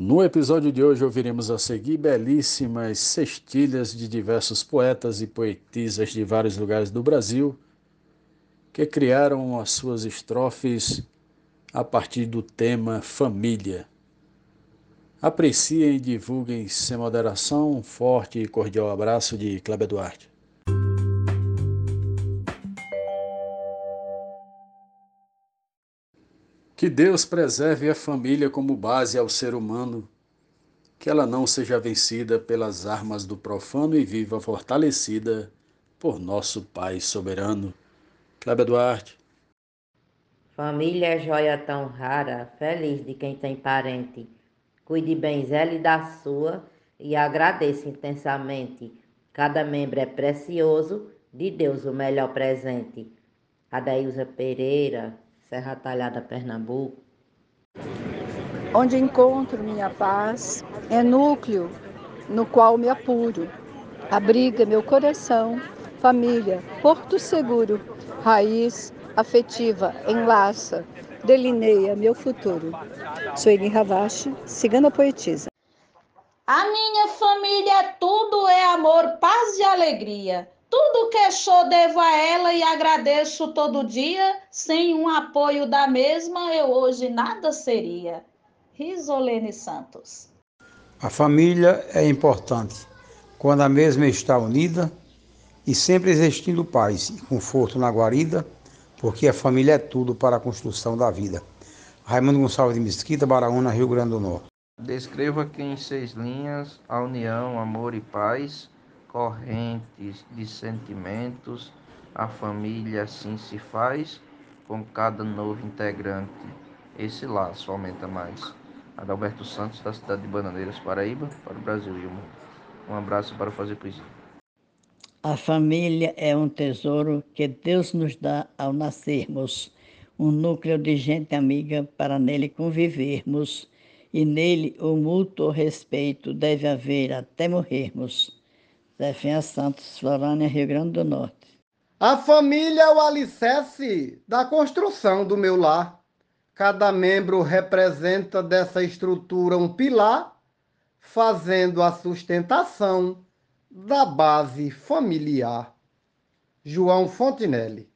No episódio de hoje ouviremos a seguir belíssimas cestilhas de diversos poetas e poetisas de vários lugares do Brasil que criaram as suas estrofes a partir do tema família. Apreciem e divulguem sem moderação. Um forte e cordial abraço de Cléber Duarte. Que Deus preserve a família como base ao ser humano, que ela não seja vencida pelas armas do profano e viva fortalecida por nosso Pai soberano. Cléber Duarte. Família é joia tão rara, feliz de quem tem parente. Cuide bem zele da sua e agradeça intensamente. Cada membro é precioso, de Deus o melhor presente. Adailza Pereira, Serra Talhada, Pernambuco. Onde encontro minha paz é núcleo no qual me apuro. Abriga meu coração, família, porto seguro, raiz afetiva, enlaça, delineia meu futuro. Sueli Ravache, cigana poetisa. A minha família tudo é amor, paz e alegria. Tudo que sou devo a ela e agradeço todo dia. Sem um apoio da mesma, eu hoje nada seria. Risolene Santos. A família é importante quando a mesma está unida e sempre existindo paz e conforto na guarida, porque a família é tudo para a construção da vida. Raimundo Gonçalves de Mesquita, Baraúna, Rio Grande do Norte. Descreva aqui em seis linhas a união, amor e paz correntes de sentimentos, a família assim se faz, com cada novo integrante. Esse laço aumenta mais. Adalberto Santos, da cidade de Bananeiras, Paraíba, para o Brasil e o mundo. Um abraço para fazer poesia. A família é um tesouro que Deus nos dá ao nascermos, um núcleo de gente amiga para nele convivermos, e nele o mútuo respeito deve haver até morrermos. Zefinha Santos, Florânia, Rio Grande do Norte. A família é o alicerce da construção do meu lar. Cada membro representa dessa estrutura um pilar, fazendo a sustentação da base familiar. João Fontinelli.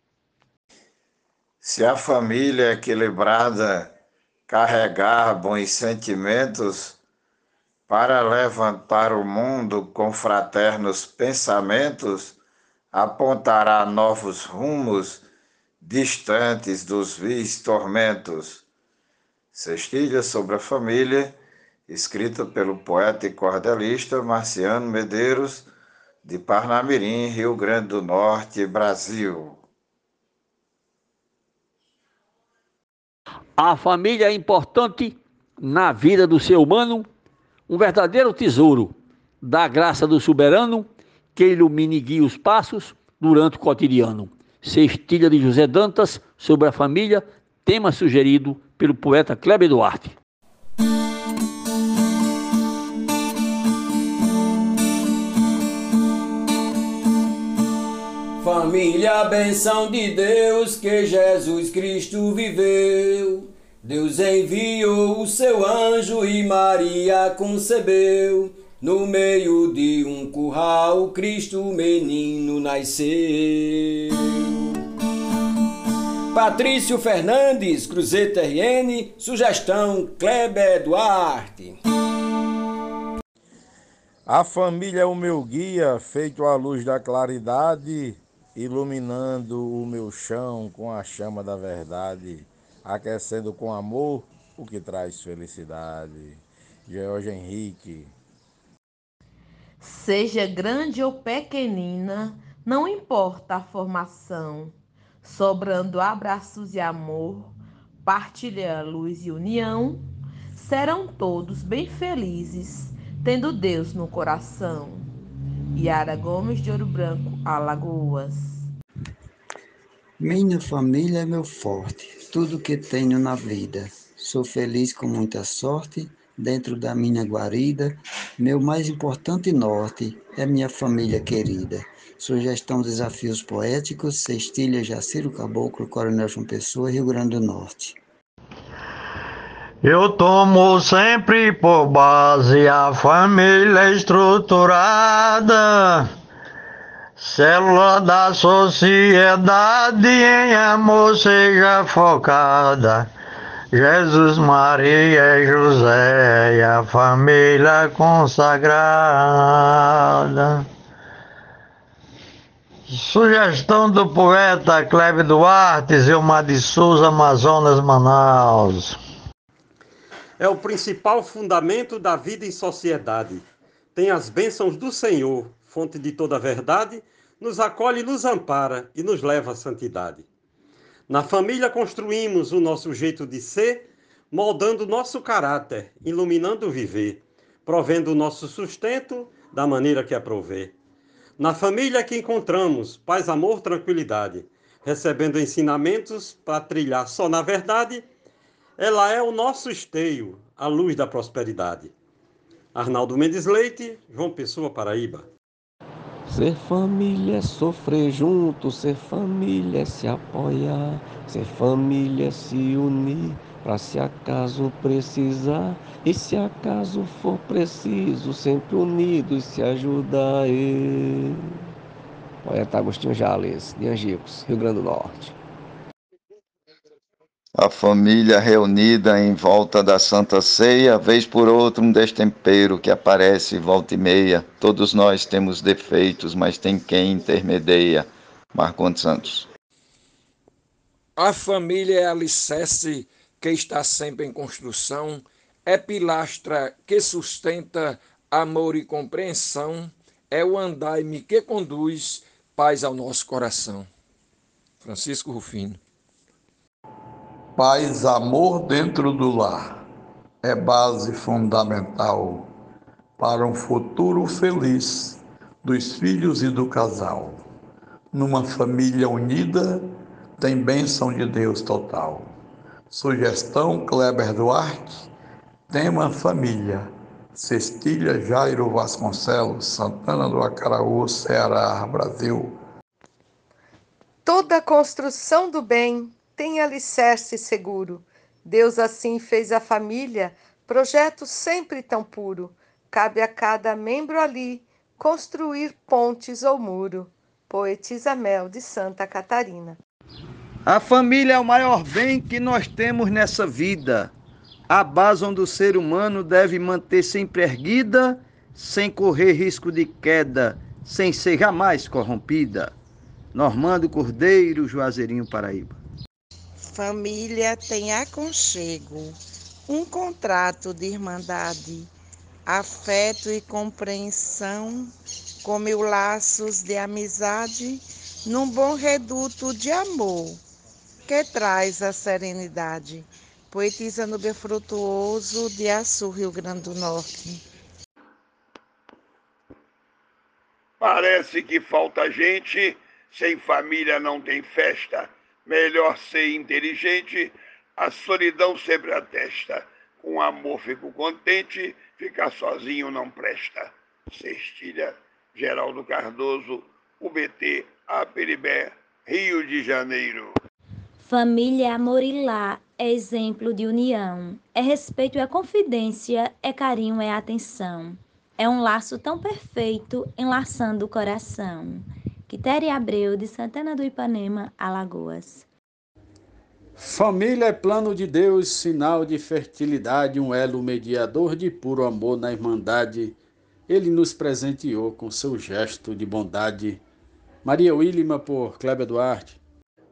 Se a família é equilibrada carregar bons sentimentos, para levantar o mundo com fraternos pensamentos, apontará novos rumos distantes dos vis tormentos. Cestilha sobre a família, escrita pelo poeta e cordelista Marciano Medeiros, de Parnamirim, Rio Grande do Norte, Brasil. A família é importante na vida do ser humano um verdadeiro tesouro da graça do soberano que ilumine e os passos durante o cotidiano. Cestilha de José Dantas sobre a família, tema sugerido pelo poeta Kleber Duarte. Família, benção de Deus que Jesus Cristo viveu Deus enviou o seu anjo e Maria concebeu. No meio de um curral, Cristo menino nasceu. Patrício Fernandes, Cruzeta RN, sugestão Kleber Duarte. A família é o meu guia, feito à luz da claridade, iluminando o meu chão com a chama da verdade aquecendo com amor o que traz felicidade. George Henrique. Seja grande ou pequenina, não importa a formação, sobrando abraços e amor, partilha luz e união, serão todos bem felizes, tendo Deus no coração. Yara Gomes de Ouro Branco, Alagoas. Minha família é meu forte, tudo que tenho na vida. Sou feliz com muita sorte dentro da minha guarida. Meu mais importante norte é minha família querida. Sugestão Desafios Poéticos, Cestilha Jaciro Caboclo, Coronel João Pessoa, Rio Grande do Norte. Eu tomo sempre por base a família estruturada, célula da sociedade em amor seja focada. Jesus, Maria e José e a família consagrada. Sugestão do poeta Cleve Duarte, Zilmar de Souza, Amazonas, Manaus. É o principal fundamento da vida em sociedade. Tem as bênçãos do Senhor, fonte de toda a verdade, nos acolhe, nos ampara e nos leva à santidade. Na família construímos o nosso jeito de ser, moldando nosso caráter, iluminando o viver, provendo o nosso sustento da maneira que aprover. Na família que encontramos paz, amor, tranquilidade, recebendo ensinamentos para trilhar só na verdade, ela é o nosso esteio, a luz da prosperidade. Arnaldo Mendes Leite, João Pessoa, Paraíba. Ser família é sofrer junto, ser família é se apoiar, ser família é se unir, para se acaso precisar, e se acaso for preciso, sempre unidos se ajudar. E... Poeta Agostinho Jales, de Angicos, Rio Grande do Norte. A família reunida em volta da Santa Ceia, vez por outra um destempero que aparece volta e meia. Todos nós temos defeitos, mas tem quem intermedia. Marcondes Santos. A família é alicerce que está sempre em construção, é pilastra que sustenta amor e compreensão, é o andaime que conduz paz ao nosso coração. Francisco Rufino. Paz, amor dentro do lar é base fundamental para um futuro feliz dos filhos e do casal. Numa família unida, tem bênção de Deus total. Sugestão Kleber Duarte, tema família. Cestília Jairo Vasconcelos, Santana do Acaraú, Ceará, Brasil. Toda construção do bem tem alicerce seguro. Deus assim fez a família, projeto sempre tão puro. Cabe a cada membro ali construir pontes ou muro. Poetisa Mel de Santa Catarina. A família é o maior bem que nós temos nessa vida. A base onde o ser humano deve manter sempre erguida, sem correr risco de queda, sem ser jamais corrompida. Normando Cordeiro, Juazeirinho, Paraíba. Família tem aconchego, um contrato de irmandade, afeto e compreensão, com mil laços de amizade, num bom reduto de amor, que traz a serenidade. Poetisa Nubia Frutuoso, de Açu, Rio Grande do Norte. Parece que falta gente, sem família não tem festa Melhor ser inteligente, a solidão sempre atesta. Com amor fico contente, ficar sozinho não presta. Cestilha, Geraldo Cardoso, UBT, Aperibé, Rio de Janeiro. Família amor lar, é exemplo de união. É respeito, é confidência, é carinho, é atenção. É um laço tão perfeito, enlaçando o coração. Quitéria Abreu, de Santana do Ipanema, Alagoas. Família é plano de Deus, sinal de fertilidade, um elo mediador de puro amor na irmandade. Ele nos presenteou com seu gesto de bondade. Maria Willima por Cléber Duarte.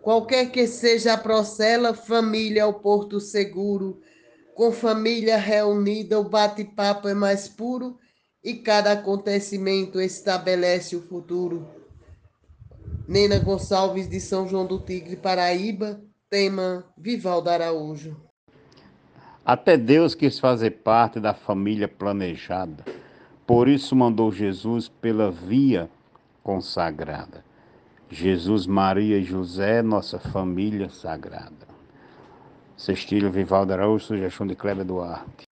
Qualquer que seja a procela, família é o porto seguro. Com família reunida, o bate-papo é mais puro e cada acontecimento estabelece o futuro. Nena Gonçalves de São João do Tigre, Paraíba, tema Vivaldo Araújo. Até Deus quis fazer parte da família planejada, por isso mandou Jesus pela via consagrada. Jesus, Maria e José, nossa família sagrada. Cestílio Vivaldo Araújo, sugestão de Cléber Duarte.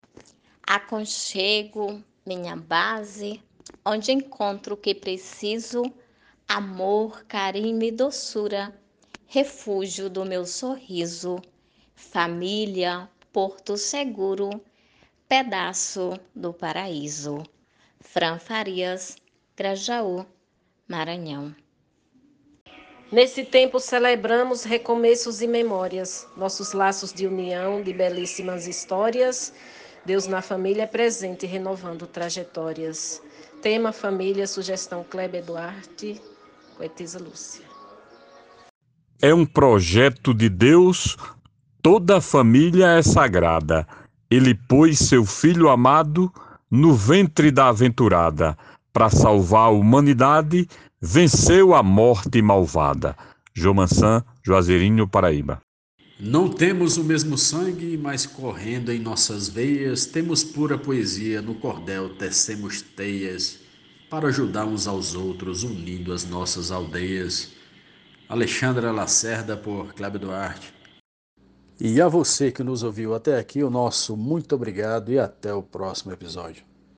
Aconchego, minha base, onde encontro o que preciso amor, carinho e doçura, refúgio do meu sorriso, família, porto seguro, pedaço do paraíso. Fran Farias, Grajaú, Maranhão. Nesse tempo celebramos recomeços e memórias, nossos laços de união, de belíssimas histórias. Deus na família é presente, renovando trajetórias. Tema família, sugestão Kleber Duarte, poetisa Lúcia. É um projeto de Deus, toda a família é sagrada. Ele pôs seu filho amado no ventre da aventurada para salvar a humanidade venceu a morte malvada. Jomansan, Juazeirinho, Paraíba. Não temos o mesmo sangue, mas correndo em nossas veias, temos pura poesia, no cordel tecemos teias, para ajudar uns aos outros, unindo as nossas aldeias. Alexandra Lacerda por Cláudio Duarte. E a você que nos ouviu até aqui, o nosso muito obrigado e até o próximo episódio.